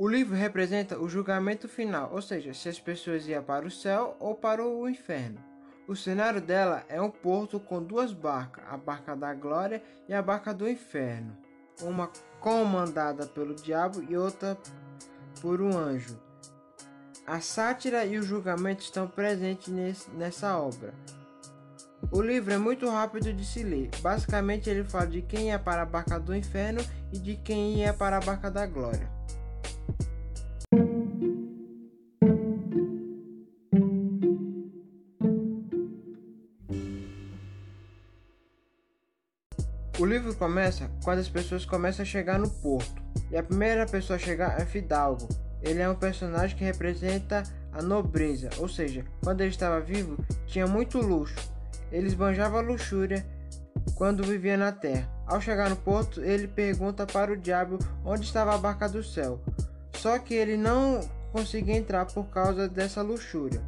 O livro representa o julgamento final, ou seja, se as pessoas iam para o céu ou para o inferno. O cenário dela é um porto com duas barcas, a barca da glória e a barca do inferno, uma comandada pelo diabo e outra por um anjo. A sátira e o julgamento estão presentes nesse, nessa obra. O livro é muito rápido de se ler. Basicamente, ele fala de quem ia para a barca do inferno e de quem ia para a barca da glória. Livro começa quando as pessoas começam a chegar no porto. E a primeira pessoa a chegar é Fidalgo, ele é um personagem que representa a nobreza, ou seja, quando ele estava vivo, tinha muito luxo. Ele esbanjava luxúria quando vivia na terra. Ao chegar no porto, ele pergunta para o diabo onde estava a barca do céu. Só que ele não conseguia entrar por causa dessa luxúria.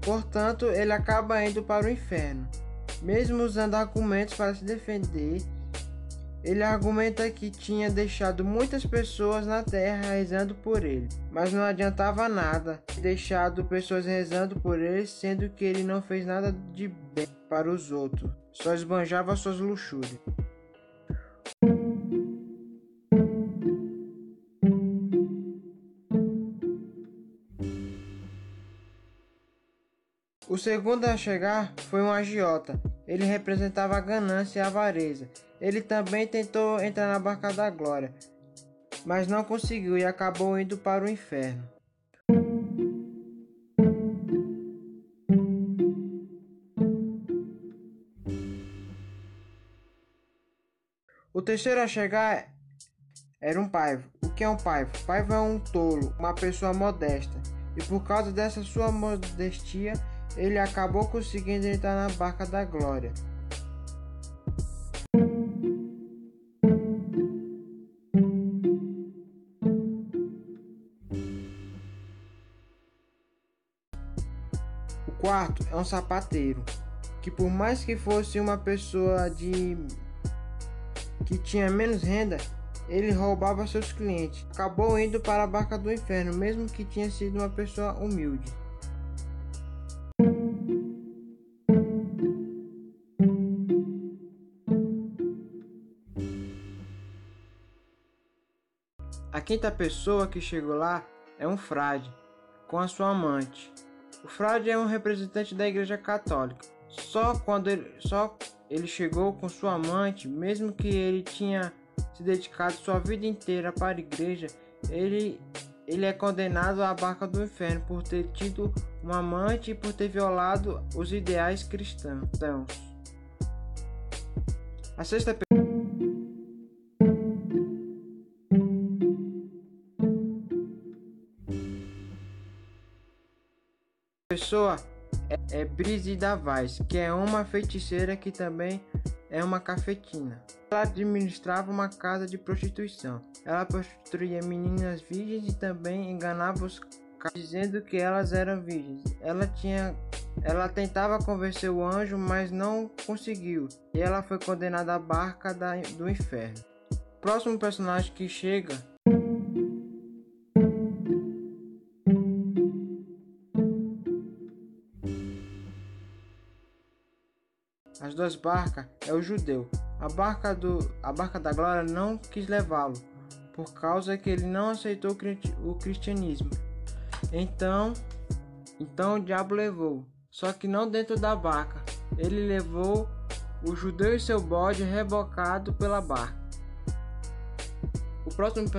Portanto, ele acaba indo para o inferno. Mesmo usando argumentos para se defender, ele argumenta que tinha deixado muitas pessoas na terra rezando por ele, mas não adiantava nada deixado pessoas rezando por ele, sendo que ele não fez nada de bem para os outros, só esbanjava suas luxúrias. O segundo a chegar foi um agiota. Ele representava a ganância e a avareza. Ele também tentou entrar na barca da glória, mas não conseguiu e acabou indo para o inferno. O terceiro a chegar era um paivo. O que é um paivo? Paivo é um tolo, uma pessoa modesta. E por causa dessa sua modestia, ele acabou conseguindo entrar na barca da glória. O quarto é um sapateiro, que por mais que fosse uma pessoa de que tinha menos renda, ele roubava seus clientes. Acabou indo para a barca do inferno, mesmo que tinha sido uma pessoa humilde. A quinta pessoa que chegou lá é um frade, com a sua amante. O frade é um representante da Igreja Católica. Só quando ele, só ele chegou com sua amante, mesmo que ele tinha se dedicado sua vida inteira para a igreja, ele, ele é condenado à barca do inferno por ter tido uma amante e por ter violado os ideais cristãos. A sexta pessoa é, é Brise Davais, que é uma feiticeira que também é uma cafetina. Ela administrava uma casa de prostituição. Ela prostituía meninas virgens e também enganava os dizendo que elas eram virgens. Ela tinha ela tentava convencer o anjo, mas não conseguiu. E ela foi condenada à barca da, do inferno. Próximo personagem que chega as duas barcas é o judeu. A barca, do, a barca da glória não quis levá-lo, por causa que ele não aceitou o cristianismo. Então, então o diabo levou, só que não dentro da barca. Ele levou o judeu e seu bode rebocado pela barca. O próximo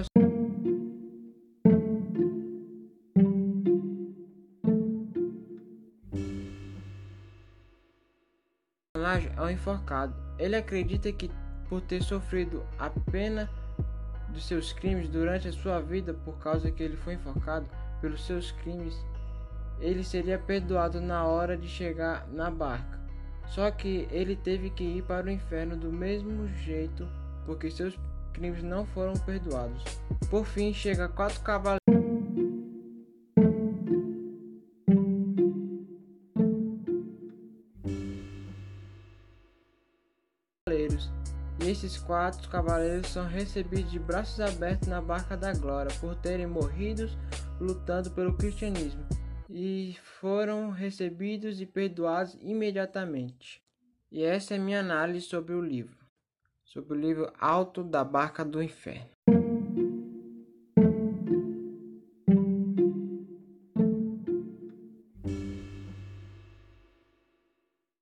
é um enforcado. Ele acredita que, por ter sofrido a pena dos seus crimes durante a sua vida, por causa que ele foi enforcado pelos seus crimes, ele seria perdoado na hora de chegar na barca. Só que ele teve que ir para o inferno do mesmo jeito, porque seus crimes não foram perdoados. Por fim, chega quatro cavaleiros. E esses quatro cavaleiros são recebidos de braços abertos na barca da glória por terem morrido lutando pelo cristianismo e foram recebidos e perdoados imediatamente. E essa é minha análise sobre o livro, sobre o livro Alto da Barca do Inferno.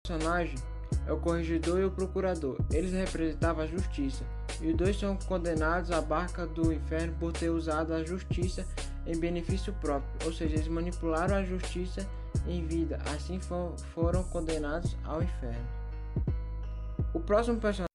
Personagem é o corregedor e o procurador. Eles representavam a justiça, e os dois são condenados à barca do inferno por ter usado a justiça em benefício próprio, ou seja, eles manipularam a justiça em vida, assim foram condenados ao inferno. O próximo personagem